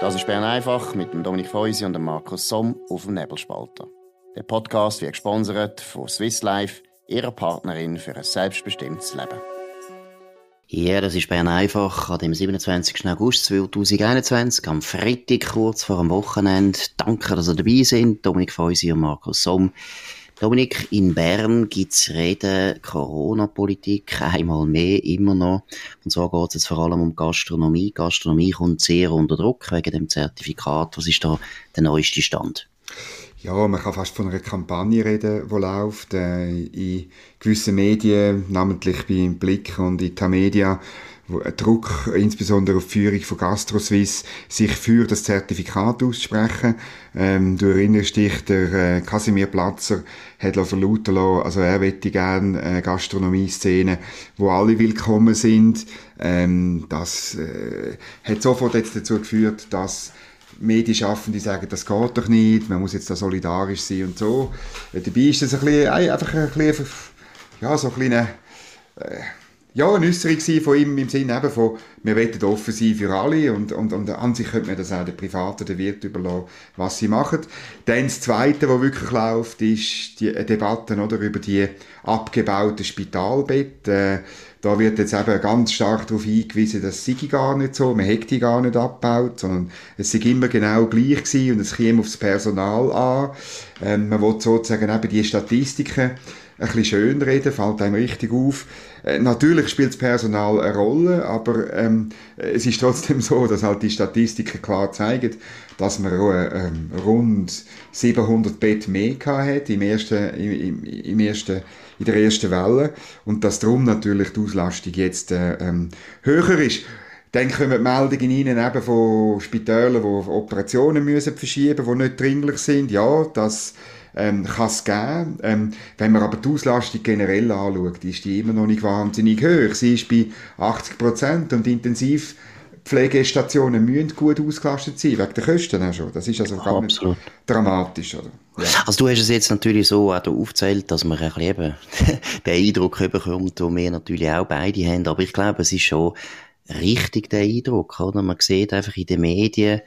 Das ist Bern einfach mit dem Dominik Feusi und dem Markus Somm auf dem Nebelspalter. Der Podcast wird gesponsert von Swiss Life, ihrer Partnerin für ein selbstbestimmtes Leben. Ja, das ist Bern einfach dem 27. August 2021, am Freitag kurz vor dem Wochenende. Danke, dass ihr dabei sind, Dominik Feusi und Markus Somm. Dominik, in Bern gibt's Reden Corona-Politik, einmal mehr, immer noch. Und zwar geht's jetzt vor allem um Gastronomie. Gastronomie kommt sehr unter Druck wegen dem Zertifikat. Was ist da der neueste Stand? Ja, man kann fast von einer Kampagne reden, die läuft. Äh, in gewissen Medien, namentlich beim Blick und in Tamedia, Druck, insbesondere auf die Führung von GastroSwiss, sich für das Zertifikat aussprechen. Ähm, du erinnerst dich, der äh, Casimir Platzer hat verlauten lassen, also er möchte gerne äh, Gastronomie-Szene, wo alle willkommen sind. Ähm, das äh, hat sofort jetzt dazu geführt, dass Medienschaffende sagen, das geht doch nicht, man muss jetzt da solidarisch sein und so. Dabei ist das ein bisschen, einfach ein bisschen, ja, so ein kleiner, äh, ja, eine Äußerung von ihm im Sinne eben von, wir wollen offen sein für alle und, und, und an sich könnte man das auch den Privaten, den Wirt überlassen, was sie machen. Dann das Zweite, was wirklich läuft, ist die Debatte oder, über die abgebauten Spitalbetten. Äh, da wird jetzt eben ganz stark darauf hingewiesen, dass es gar nicht so, man hätte die gar nicht abgebaut, sondern es sei immer genau gleich gewesen und es käme aufs Personal an. Ähm, man will sozusagen eben die Statistiken ein bisschen schön reden, fällt einem richtig auf. Äh, natürlich spielt das Personal eine Rolle, aber ähm, es ist trotzdem so, dass halt die Statistiken klar zeigen, dass man ähm, rund 700 Bett mehr hat im ersten, im, im ersten, in der ersten Welle und dass darum natürlich die Auslastung jetzt äh, ähm, höher ist. Dann kommen Meldungen rein eben von Spitälern, die Operationen müssen verschieben müssen, die nicht dringlich sind. Ja, das ähm, kann es geben. Ähm, wenn man aber die Auslastung generell anschaut, ist die immer noch nicht wahnsinnig hoch. Sie ist bei 80 Prozent und intensiv Pflegestationen müssen gut ausgelastet sein, wegen der Kosten auch schon. Das ist also gar nicht dramatisch. Oder? Ja. Also du hast es jetzt natürlich so auch aufgezählt, dass man ein bisschen eben den Eindruck bekommt, den wir natürlich auch beide haben, aber ich glaube, es ist schon richtig der Eindruck, oder? Man sieht einfach in den Medien,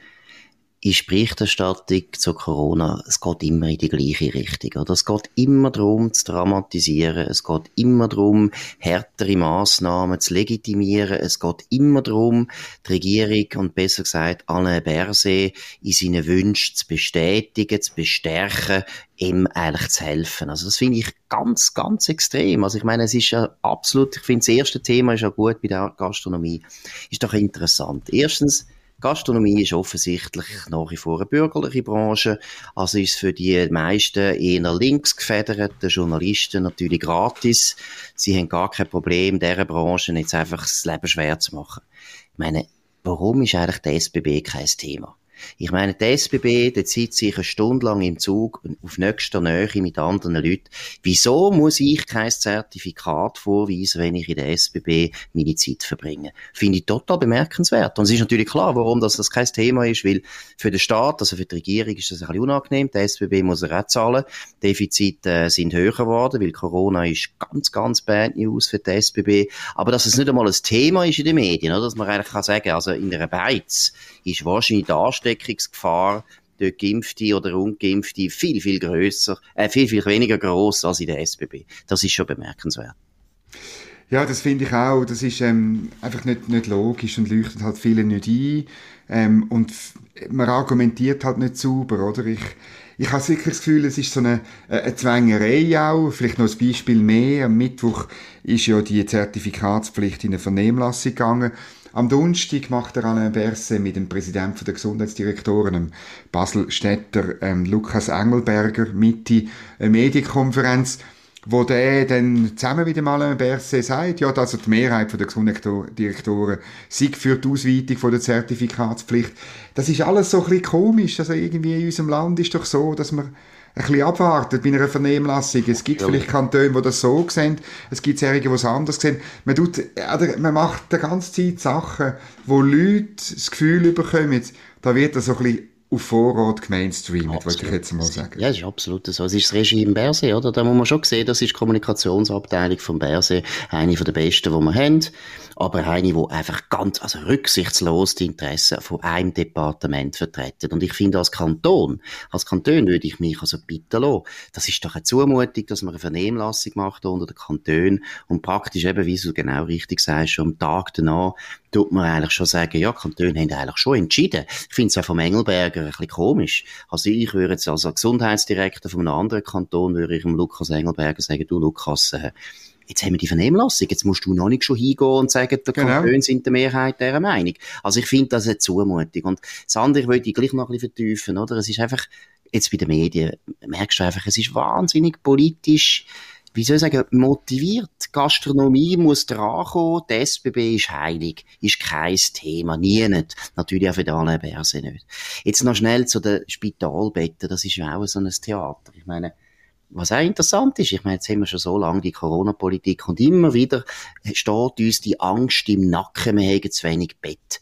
ist Berichterstattung zu Corona, es geht immer in die gleiche Richtung. Oder? Es geht immer darum, zu dramatisieren. Es geht immer darum, härtere Massnahmen zu legitimieren. Es geht immer darum, die Regierung und besser gesagt Alain Berset in seinen Wünschen zu bestätigen, zu bestärken, ihm eigentlich zu helfen. Also das finde ich ganz, ganz extrem. Also ich meine, es ist ja absolut, ich finde das erste Thema ist ja gut bei der Gastronomie. Ist doch interessant. Erstens, Gastronomie ist offensichtlich nach wie vor eine bürgerliche Branche, also ist für die meisten eher links gefederten Journalisten natürlich gratis. Sie haben gar kein Problem, dieser Branche jetzt einfach das Leben schwer zu machen. Ich meine, warum ist eigentlich der SBB kein Thema? Ich meine, die SBB, der zieht sich eine Stunde lang im Zug auf nächster Nähe mit anderen Leuten. Wieso muss ich kein Zertifikat vorweisen, wenn ich in der SBB meine Zeit verbringe? Finde ich total bemerkenswert. Und es ist natürlich klar, warum das, das kein Thema ist, weil für den Staat, also für die Regierung ist das ein bisschen unangenehm. Der SBB muss er auch zahlen. Defizite äh, sind höher geworden, weil Corona ist ganz, ganz bad News für die SBB. Aber dass es nicht einmal ein Thema ist in den Medien, oder? dass man eigentlich kann sagen, also in der Beiz ist wahrscheinlich die Ansteckungsgefahr durch Geimpfte oder Ungeimpfte viel, viel grösser, äh, viel, viel weniger groß als in der SBB. Das ist schon bemerkenswert. Ja, das finde ich auch. Das ist ähm, einfach nicht, nicht logisch und leuchtet halt viele nicht ein. Ähm, und man argumentiert halt nicht sauber, oder? Ich, ich habe wirklich das Gefühl, es ist so eine, eine Zwängerei auch. Vielleicht noch ein Beispiel mehr. Am Mittwoch ist ja die Zertifikatspflicht in eine Vernehmlassung gegangen. Am Donnerstag macht er Alain Berset mit dem Präsidenten der Gesundheitsdirektoren, Basel-Städter ähm, Lukas Engelberger, Mitte eine Medienkonferenz, wo der dann zusammen mit dem Alain Berset sagt, ja, dass die Mehrheit der Gesundheitsdirektoren sei für die Ausweitung der Zertifikatspflicht. Das ist alles so ein bisschen komisch. Also irgendwie in unserem Land ist doch so, dass man ein bisschen abwartet bei einer Vernehmlassung. Es gibt ja. vielleicht Kantone, die das so sehen, es gibt Serien, die es anders sehen. Man, tut, man macht die ganze Zeit Sachen, wo Leute das Gefühl bekommen, da wird das so ein bisschen auf Vorrat gemainstreamt, würde ich jetzt mal sagen. Ja, das ist absolut so. Es ist das Regime Berse, oder? Da muss man schon sehen, das ist die Kommunikationsabteilung vom Berse, eine von der besten, die wir haben aber eine, die einfach ganz, also rücksichtslos die Interessen von einem Departement vertreten. Und ich finde, als Kanton, als Kanton würde ich mich also bitten lassen. Das ist doch eine Zumutung, dass man eine Vernehmlassung macht unter den Kantonen und praktisch eben, wie du genau richtig sagst, schon am Tag danach tut man eigentlich schon sagen, ja, Kantone haben eigentlich schon entschieden. Ich finde es auch vom Engelberger ein bisschen komisch. Also ich würde jetzt als Gesundheitsdirektor von einem anderen Kanton, würde ich dem Lukas Engelberger sagen, du Lukas, äh, jetzt haben wir die Vernehmlassung, jetzt musst du noch nicht schon hingehen und sagen, die genau. Kantone sind der Mehrheit dieser Meinung. Also ich finde das eine Zumutung. Und das andere wollte ich gleich noch ein bisschen vertiefen, oder? Es ist einfach, jetzt bei den Medien, merkst du einfach, es ist wahnsinnig politisch, wie soll ich sagen, motiviert. Gastronomie muss drankommen, die SBB ist heilig, ist kein Thema, nie nicht. Natürlich auch für die anderen Börse nicht. Jetzt noch schnell zu den Spitalbetten, das ist ja auch so ein Theater. Ich meine, was auch interessant ist, ich meine, jetzt haben wir schon so lange die Corona-Politik und immer wieder steht uns die Angst im Nacken, wir haben zu wenig Bett.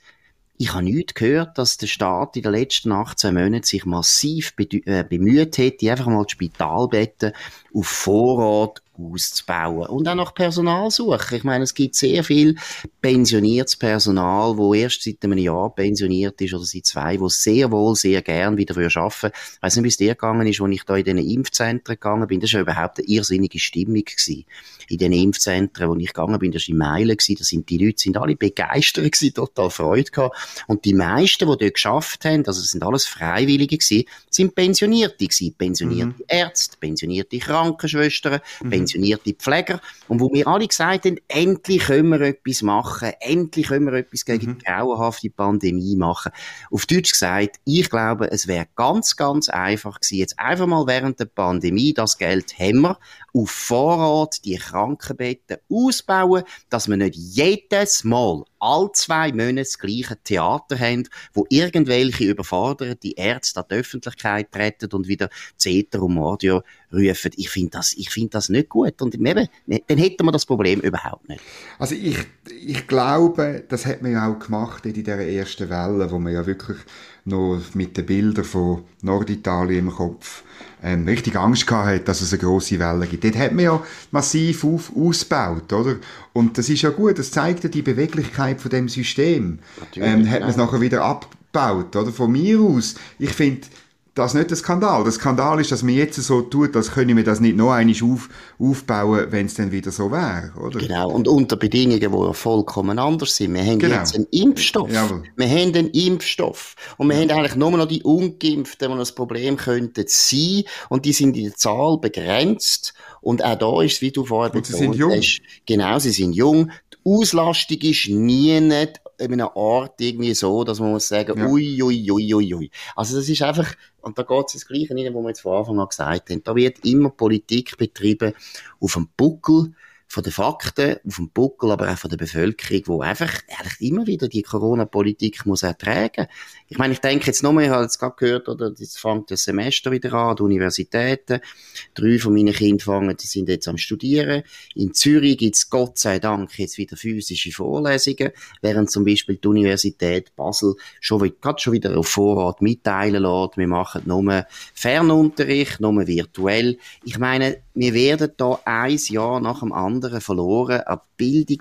Ich habe nicht gehört, dass der Staat in den letzten 18 Monaten sich massiv äh, bemüht hätte, einfach mal die Spitalbetten auf Vorrat auszubauen und auch nach Personal suchen. Ich meine, es gibt sehr viel pensioniertes Personal, wo erst seit einem Jahr pensioniert ist oder seit zwei, wo sehr wohl sehr gern wieder arbeiten würde. Ich weiss nicht, wie es dir gegangen ist, als ich da in diesen Impfzentren gegangen bin. Das war überhaupt eine irrsinnige Stimmung gewesen. In den Impfzentren, wo ich gegangen bin, das war in Meilen gewesen, da sind die Leute sind alle begeistert gewesen, total Freude gehabt. Und die meisten, die dort geschafft haben, also es sind alles Freiwillige gewesen, sind Pensionierte gewesen. Pensionierte mhm. Ärzte, pensionierte Krankenschwestern, mhm pensionierte Pfleger und wo wir alle gesagt haben, endlich können wir etwas machen, endlich können wir etwas gegen mhm. die grauenhafte Pandemie machen. Auf Deutsch gesagt, ich glaube, es wäre ganz, ganz einfach gewesen, jetzt einfach mal während der Pandemie das Geld haben wir, auf Vorrat die Krankenbetten ausbauen, dass wir nicht jedes Mal all zwei Monate das gleiche Theater haben, wo irgendwelche überforderte Ärzte an die Öffentlichkeit treten und wieder Zeter und Mordio rufen. Ich finde das, ich das nicht gut. Und eben, dann hätten wir das Problem überhaupt nicht. Also ich, ich glaube, das hat man ja auch gemacht in dieser ersten Welle, wo man ja wirklich noch mit den Bildern von Norditalien im Kopf ähm, richtig Angst gehabt hat, dass es eine große Welle gibt. Dort hat man ja massiv auf, ausgebaut, oder? Und das ist ja gut, das zeigt ja die Beweglichkeit von dem System. Ähm, hat man es nachher wieder abgebaut, oder? Von mir aus, ich finde, das ist nicht der Skandal. Der Skandal ist, dass man jetzt so tut, als können wir das nicht noch einmal auf, aufbauen, wenn es dann wieder so wäre, oder? Genau. Und unter Bedingungen, die vollkommen anders sind. Wir haben genau. jetzt einen Impfstoff. Jawohl. Wir haben einen Impfstoff. Und wir ja. haben eigentlich nur noch die Ungeimpften, die das Problem könnten sein. Und die sind in der Zahl begrenzt. Und auch da ist, wie du vorher betont hast, genau, sie sind jung. Die Auslastung ist nie nicht in einem Ort irgendwie so, dass man muss sagen, ja. ui, ui, ui, ui, ui. Also das ist einfach, und da geht es das Gleiche rein, was wir jetzt von Anfang an gesagt haben. Da wird immer Politik betrieben auf dem Buckel von den Fakten, auf dem Buckel, aber auch von der Bevölkerung, wo einfach ehrlich immer wieder die Corona-Politik muss ertragen. Ich meine, ich denke jetzt nochmal, ich habe jetzt gerade gehört, oder, jetzt fängt das Semester wieder an, die Universitäten. Drei von meinen Kindern fangen, die sind jetzt am Studieren. In Zürich gibt's Gott sei Dank jetzt wieder physische Vorlesungen, während zum Beispiel die Universität Basel schon, gerade schon wieder auf Vorrat mitteilen lässt, wir machen nur Fernunterricht, nur virtuell. Ich meine, wir werden da ein Jahr nach dem anderen verloren an Bildung,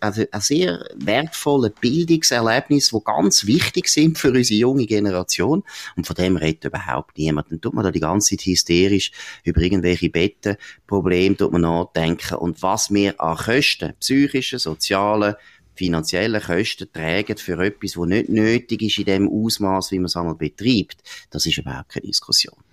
also ein sehr wertvolle Bildungserlebnis, wo ganz wichtig sind für unsere junge Generation. Und von dem redet überhaupt niemand. Dann tut man da die ganze Zeit hysterisch über irgendwelche Bettenprobleme, tut man nachdenken. Und was wir an Kosten, psychischen, sozialen, finanziellen Kosten tragen für etwas, was nicht nötig ist in dem Ausmaß, wie man es einmal betreibt, das ist überhaupt keine Diskussion.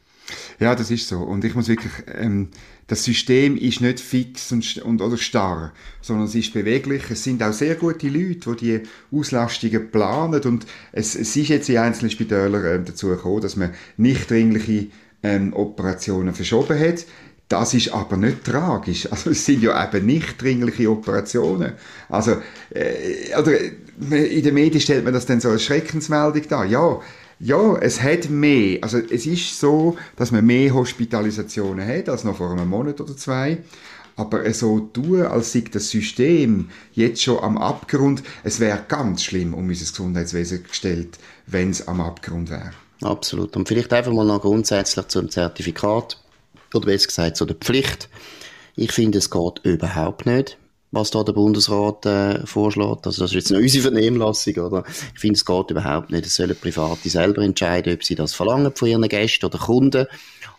Ja, das ist so. Und ich muss wirklich, ähm, das System ist nicht fix und, und, oder starr, sondern es ist beweglich. Es sind auch sehr gute Leute, die die Auslastungen planen. Und es, es ist jetzt in einzelnen Spitälern äh, dazu gekommen, dass man nicht dringliche ähm, Operationen verschoben hat. Das ist aber nicht tragisch. Also es sind ja eben nicht dringliche Operationen. Also äh, oder in den Medien stellt man das dann so als Schreckensmeldung dar. Ja, ja, es hat mehr. Also es ist so, dass man mehr Hospitalisationen hat als noch vor einem Monat oder zwei. Aber so tun, als sei das System jetzt schon am Abgrund, es wäre ganz schlimm um unser Gesundheitswesen gestellt, wenn es am Abgrund wäre. Absolut. Und vielleicht einfach mal noch grundsätzlich zum Zertifikat, oder besser gesagt zu der Pflicht. Ich finde, es geht überhaupt nicht was da der Bundesrat äh, vorschlägt. Also das ist jetzt noch unsere Vernehmlassung, oder? Ich finde, es geht überhaupt nicht. Es sollen Private selber entscheiden, ob sie das verlangen von ihren Gästen oder Kunden.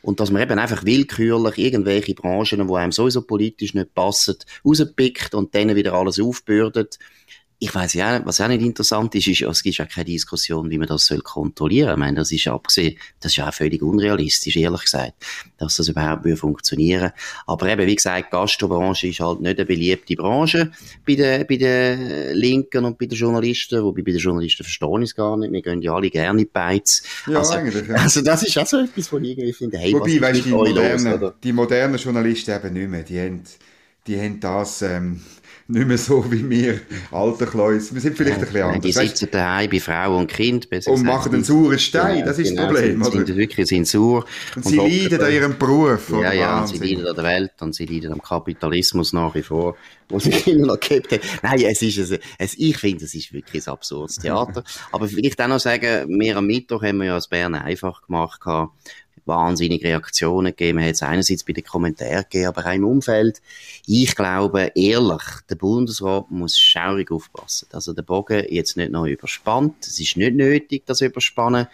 Und dass man eben einfach willkürlich irgendwelche Branchen, die einem sowieso politisch nicht passen, rauspickt und denen wieder alles aufbürdet ich weiß ja, was auch nicht interessant ist, ist, es gibt ja keine Diskussion, wie man das soll kontrollieren soll. Ich meine, das ist abgesehen, das ist ja auch völlig unrealistisch, ehrlich gesagt, dass das überhaupt funktionieren Aber eben, wie gesagt, die Gastrobranche ist halt nicht eine beliebte Branche bei den, bei den Linken und bei den Journalisten, wobei bei den Journalisten verstehe ich es gar nicht. Wir gehen ja alle gerne in die Beiz. Ja, also, eigentlich, ja. Also, das ist auch so etwas, was ich irgendwie finde, hey, Wobei, weißt, die, modernen, die modernen Journalisten eben nicht mehr, die haben, die haben das, ähm, nicht mehr so wie wir alten Kleus. Wir sind vielleicht ja, ein bisschen anders. Die sitzen daheim bei Frau und Kind. Und gesagt, machen einen sauren Stein, ja, das ist genau, das Problem. Sie sind wirklich sind sauer. Und, und sie leiden an ihrem Beruf. Ja, ja, und sie leiden an der Welt und sie leiden am Kapitalismus nach wie vor, wo sie immer noch gehabt haben. Nein, es ist, ein, es, ich finde, es ist wirklich ein absurdes Theater. Aber vielleicht auch noch sagen, wir am Mittwoch haben wir ja als Bern einfach gemacht, wahnsinnige Reaktionen gegeben. Man hat es einerseits bei den Kommentaren gegeben, aber auch im Umfeld. Ich glaube, ehrlich, der Bundesrat muss schaurig aufpassen. Also der Bogen jetzt nicht noch überspannt. Es ist nicht nötig, das überspannen.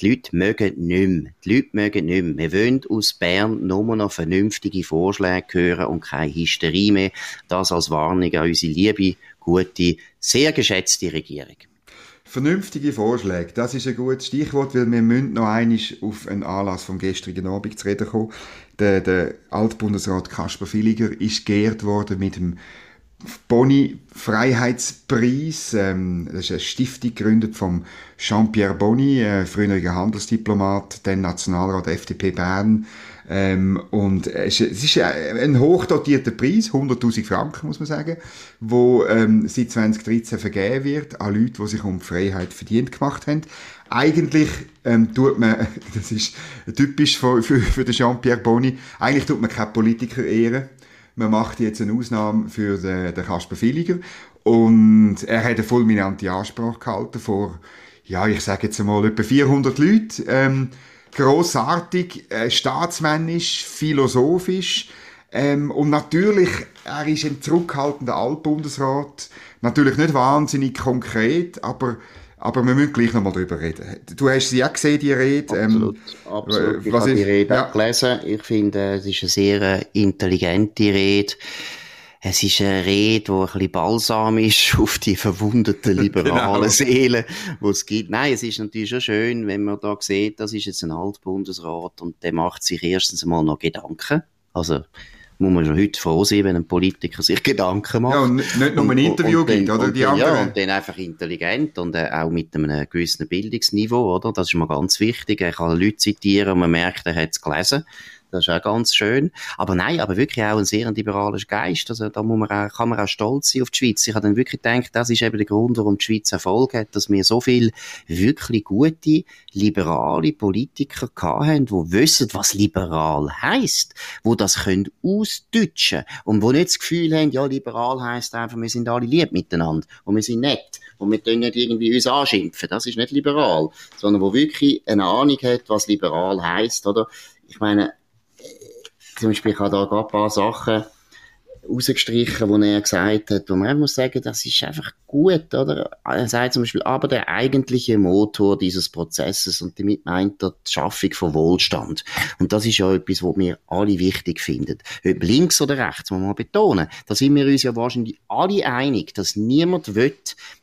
Die Leute mögen nicht mehr. Die Leute mögen nicht mehr. Wir wollen aus Bern nur noch vernünftige Vorschläge hören und keine Hysterie mehr. Das als Warnung an unsere liebe, gute, sehr geschätzte Regierung. Vernünftige Vorschläge, das ist ein gutes Stichwort, weil wir müssen noch einmal auf einen Anlass vom gestrigen Abend zu reden kommen. Der, der Altbundesrat Kasper Villiger ist geehrt worden mit dem Boni Freiheitspreis. Ähm, das ist eine Stiftung gegründet vom Jean-Pierre Boni, äh, früheriger Handelsdiplomat, dann Nationalrat FDP Bern, ähm, und es ist ein hochdotierter Preis, 100.000 Franken, muss man sagen, wo ähm, seit 2013 vergeben wird an Leute, die sich um Freiheit verdient gemacht haben. Eigentlich ähm, tut man, das ist typisch für, für, für Jean-Pierre Boni, eigentlich tut man keine Politiker ehren. Man macht jetzt eine Ausnahme für den, den Kasper Villiger und er hat eine fulminante Ansprache gehalten vor, ja, ich sage jetzt einmal etwa 400 Leute. Ähm, großartig, äh, staatsmännisch, philosophisch. Ähm, und natürlich, er ist ein zurückhaltender Altbundesrat. Natürlich nicht wahnsinnig konkret, aber aber wir müssen gleich nochmal darüber reden. Du hast sie auch gesehen, die Rede. Absolut, ähm, absolut. Ich habe die Rede ja. gelesen. Ich finde, es ist eine sehr intelligente Rede. Es ist eine Rede, die ein bisschen balsam ist auf die verwundeten liberalen genau. Seelen, die es gibt. Nein, es ist natürlich schon schön, wenn man da sieht, das ist jetzt ein Altbundesrat und der macht sich erstens einmal noch Gedanken. Also, muss man schon heute froh sein, wenn ein Politiker sich Gedanken macht. Ja, und nicht nur ein Interview und, und gibt, oder die anderen. Ja, und dann einfach intelligent und äh, auch mit einem gewissen Bildungsniveau, oder? Das ist mal ganz wichtig. Er kann Leute zitieren und man merkt, er hat es gelesen. Das ist auch ganz schön. Aber nein, aber wirklich auch ein sehr liberaler Geist. Also da muss man auch, kann man auch stolz sein auf die Schweiz. Ich habe dann wirklich gedacht, das ist eben der Grund, warum die Schweiz Erfolg hat, dass wir so viele wirklich gute, liberale Politiker haben, die wissen, was liberal heisst, wo das können ausdeutschen und wo nicht das Gefühl haben, ja, liberal heisst einfach, wir sind alle lieb miteinander und wir sind nett und wir können nicht irgendwie uns anschimpfen. Das ist nicht liberal, sondern wo wirklich eine Ahnung hat, was liberal heisst, oder? Ich meine, zum Beispiel, ich habe da gerade ein paar Sachen rausgestrichen, wo er gesagt hat, wo man muss sagen, das ist einfach gut, oder? Er sagt zum Beispiel, aber der eigentliche Motor dieses Prozesses und damit meint er die Schaffung von Wohlstand. Und das ist ja etwas, was wir alle wichtig finden. Ob links oder rechts, muss man betonen. Da sind wir uns ja wahrscheinlich alle einig, dass niemand will,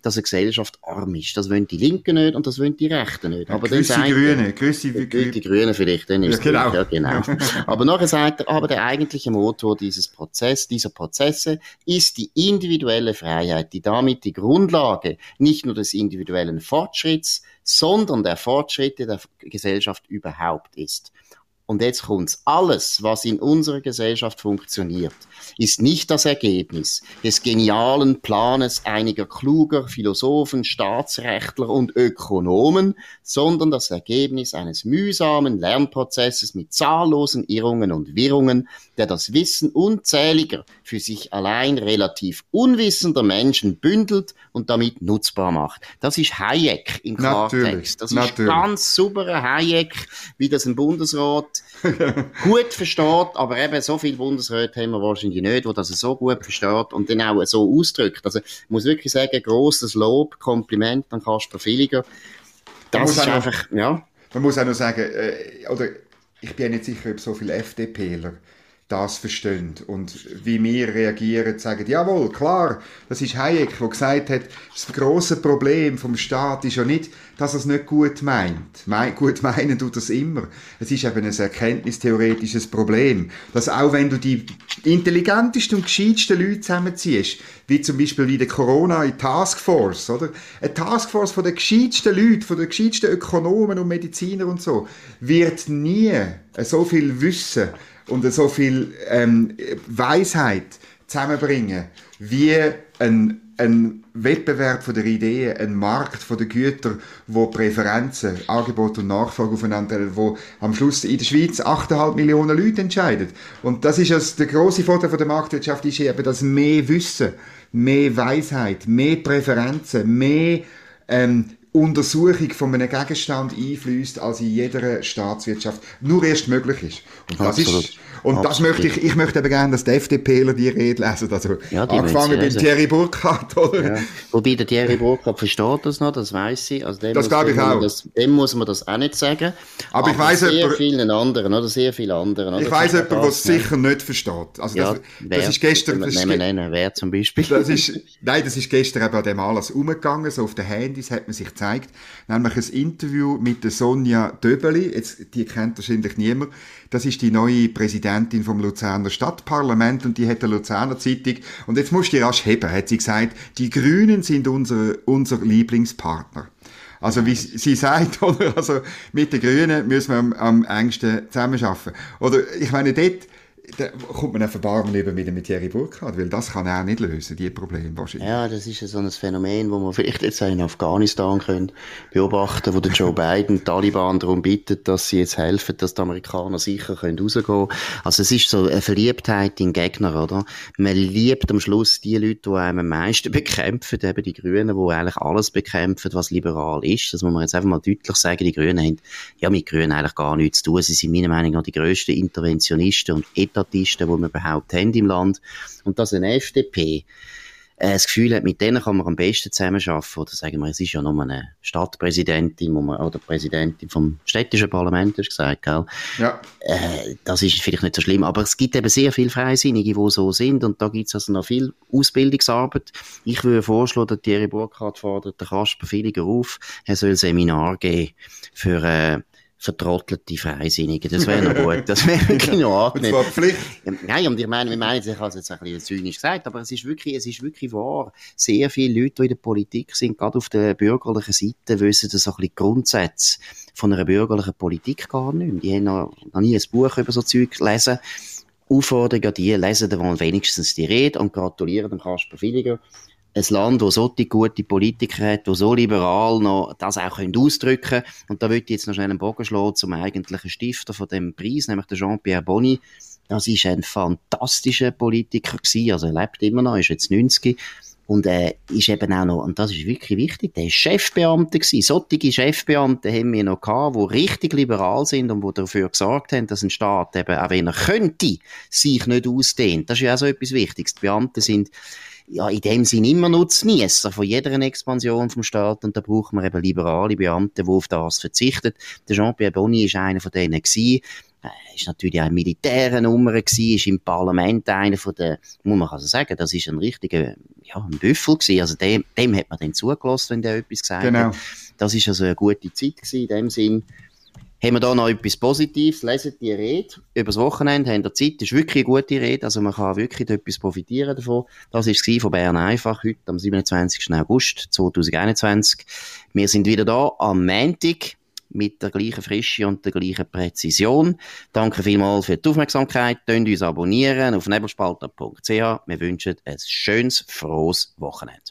dass eine Gesellschaft arm ist. Das wollen die Linken nicht und das wollen die Rechten nicht. Aber grüße dann Grüne, grüße die, die Grünen vielleicht, dann ist ja, genau. Ja, genau. aber nachher sagt er, aber der eigentliche Motor dieses Prozess, dieser Prozesse ist die individuelle Freiheit, die damit die Grundlage nicht nur des individuellen Fortschritts, sondern der Fortschritte der Gesellschaft überhaupt ist. Und jetzt kommt's, alles, was in unserer Gesellschaft funktioniert, ist nicht das Ergebnis des genialen Planes einiger kluger Philosophen, Staatsrechtler und Ökonomen, sondern das Ergebnis eines mühsamen Lernprozesses mit zahllosen Irrungen und Wirrungen, der das Wissen unzähliger, für sich allein relativ unwissender Menschen bündelt und damit nutzbar macht. Das ist Hayek im Klartext. Das ist ganz sauberer Hayek, wie das ein Bundesrat gut versteht, aber eben so viele Bundesräte haben wir wahrscheinlich nicht, wo das so gut versteht und dann auch so ausdrückt. Also ich muss wirklich sagen, grosses Lob, Kompliment an Kasper Villiger. Das ist einfach, noch, ja. Man muss auch noch sagen, äh, oder ich bin ja nicht sicher, ob so viele FDPler das verstehen und wie wir reagieren, sagen, jawohl, klar, das ist Hayek, der gesagt hat, das große Problem vom Staat ist ja nicht, dass er es nicht gut meint. Me gut meinen tut es immer. Es ist eben ein erkenntnistheoretisches Problem, dass auch wenn du die intelligentesten und gescheitsten Leute zusammenziehst, wie zum Beispiel wie der Corona in Taskforce, oder? Eine Taskforce von den gescheitsten Leuten, von den gescheitsten Ökonomen und Mediziner und so, wird nie so viel Wissen und so viel ähm, Weisheit zusammenbringen, wie ein, ein Wettbewerb von der Ideen, ein Markt von den Gütern, wo Präferenzen, Angebot und Nachfrage aufeinander, wo am Schluss in der Schweiz 8,5 Millionen Leute entscheiden. Und das ist also der große Vorteil der Marktwirtschaft ist eben, dass mehr Wissen, mehr Weisheit, mehr Präferenzen, mehr ähm, Untersuchung von einem Gegenstand einfließt, als in jeder Staatswirtschaft nur erst möglich ist. Und das Absolut. ist und Absolut. das möchte ich, ich möchte eben gerne, dass die FDPler die Rede lesen. Also, ja, angefangen beim Thierry Burkhardt, oder? Ja. Wobei der Thierry Burkhardt versteht das noch, das weiß ich. Also das glaube ich auch. Das, dem muss man das auch nicht sagen. Aber, aber ich weiß sehr jemand, vielen anderen, oder? Sehr viele anderen. Oder? Ich weiß jemanden, der es sicher nicht versteht. Also ja, das, wer, das ist gestern... Das nehmen, nennen, wer zum Beispiel? Das ist, nein, das ist gestern eben an dem Anlass umgegangen, so auf den Handys hat man sich gezeigt, nämlich ein Interview mit der Sonja Döbeli, jetzt, die kennt wahrscheinlich niemand, das ist die neue Präsidentin vom Luzerner Stadtparlament und die hat der Luzerner Zeitung, und jetzt musst du die rasch heben, hat sie gesagt, die Grünen sind unser, unser Lieblingspartner. Also wie sie sagt, oder? Also mit den Grünen müssen wir am, am engsten zusammenarbeiten. Oder ich meine, dort da kommt man auf Erbarmen eben wieder mit Thierry Burkhardt, weil das kann er nicht lösen, die Probleme wahrscheinlich. Ja, das ist so ein Phänomen, wo man vielleicht jetzt in Afghanistan können beobachten, wo der Joe Biden die Taliban darum bittet, dass sie jetzt helfen, dass die Amerikaner sicher können rausgehen können. Also es ist so eine Verliebtheit in Gegner, oder? Man liebt am Schluss die Leute, die einem am meisten bekämpfen, eben die Grünen, die eigentlich alles bekämpfen, was liberal ist. Das muss man jetzt einfach mal deutlich sagen. Die Grünen haben ja mit Grünen eigentlich gar nichts zu tun. Sie sind meiner Meinung nach die grössten Interventionisten und Etatisten, die wir überhaupt haben im Land. Und dass eine FDP äh, das Gefühl hat, mit denen kann man am besten zusammenarbeiten. Oder sagen wir, es ist ja nur eine Stadtpräsidentin oder Präsidentin vom städtischen Parlament, hast du gesagt, gell? Ja. Äh, das ist vielleicht nicht so schlimm, aber es gibt eben sehr viele Freisinnige, die so sind und da gibt es also noch viel Ausbildungsarbeit. Ich würde vorschlagen, dass Thierry Burkhardt fordert den Kasper Villiger auf, er soll Seminar geben für äh, vertrottelte Freisinnige. Das wäre noch gut. Das wäre wirklich noch angenehm. Und zwar Pflicht. Nein, und ich meine, wir meinen, ich habe es jetzt ein bisschen zynisch gesagt, aber es ist wirklich, es ist wirklich wahr. Sehr viele Leute, die in der Politik sind, gerade auf der bürgerlichen Seite, wissen das so ein bisschen Grundsätze von einer bürgerlichen Politik gar nicht. Die haben noch, noch nie ein Buch über so Zeug gelesen. Aufforderung an die, lesen dann wenigstens die Rede und gratulieren dem Kasper Villiger ein Land, das so gute Politiker hat, die so liberal noch das auch ausdrücken können. Und da würde ich jetzt noch schnell einen Bogen schlagen zum eigentlichen Stifter von dem Preis, nämlich der Jean-Pierre Bonny. Das ist ein fantastischer Politiker gewesen, also er lebt immer noch, ist jetzt 90. Und er ist eben auch noch, und das ist wirklich wichtig, der ist Chefbeamter gewesen. Solche Chefbeamte haben wir noch gehabt, die richtig liberal sind und die dafür gesorgt haben, dass ein Staat eben, auch wenn er könnte, sich nicht ausdehnt. Das ist ja auch so etwas Wichtiges. Die Beamte sind ja, in dem Sinn immer Nutznießer von jeder Expansion vom Staat und da braucht man eben liberale Beamte, die auf das verzichten. Der Jean-Pierre Bonny ist einer von denen gewesen. Er ist natürlich auch militäre Nummer gewesen, ist im Parlament einer von den, muss man also sagen, das ist ein richtiger, ja, ein Büffel gewesen. Also dem, dem hat man dann zugelassen, wenn der etwas gesagt genau. hat. Das ist also eine gute Zeit gewesen in dem Sinn haben wir da noch etwas Positives. Lesen die Rede übers Wochenende, haben ihr Zeit. Das ist wirklich eine gute Rede. Also man kann wirklich etwas profitieren davon. Das war von Bern einfach heute am 27. August 2021. Wir sind wieder da am Montag mit der gleichen Frische und der gleichen Präzision. Danke vielmals für die Aufmerksamkeit. Könnt uns abonnieren auf nebelspalter.ch. Wir wünschen ein schönes, frohes Wochenende.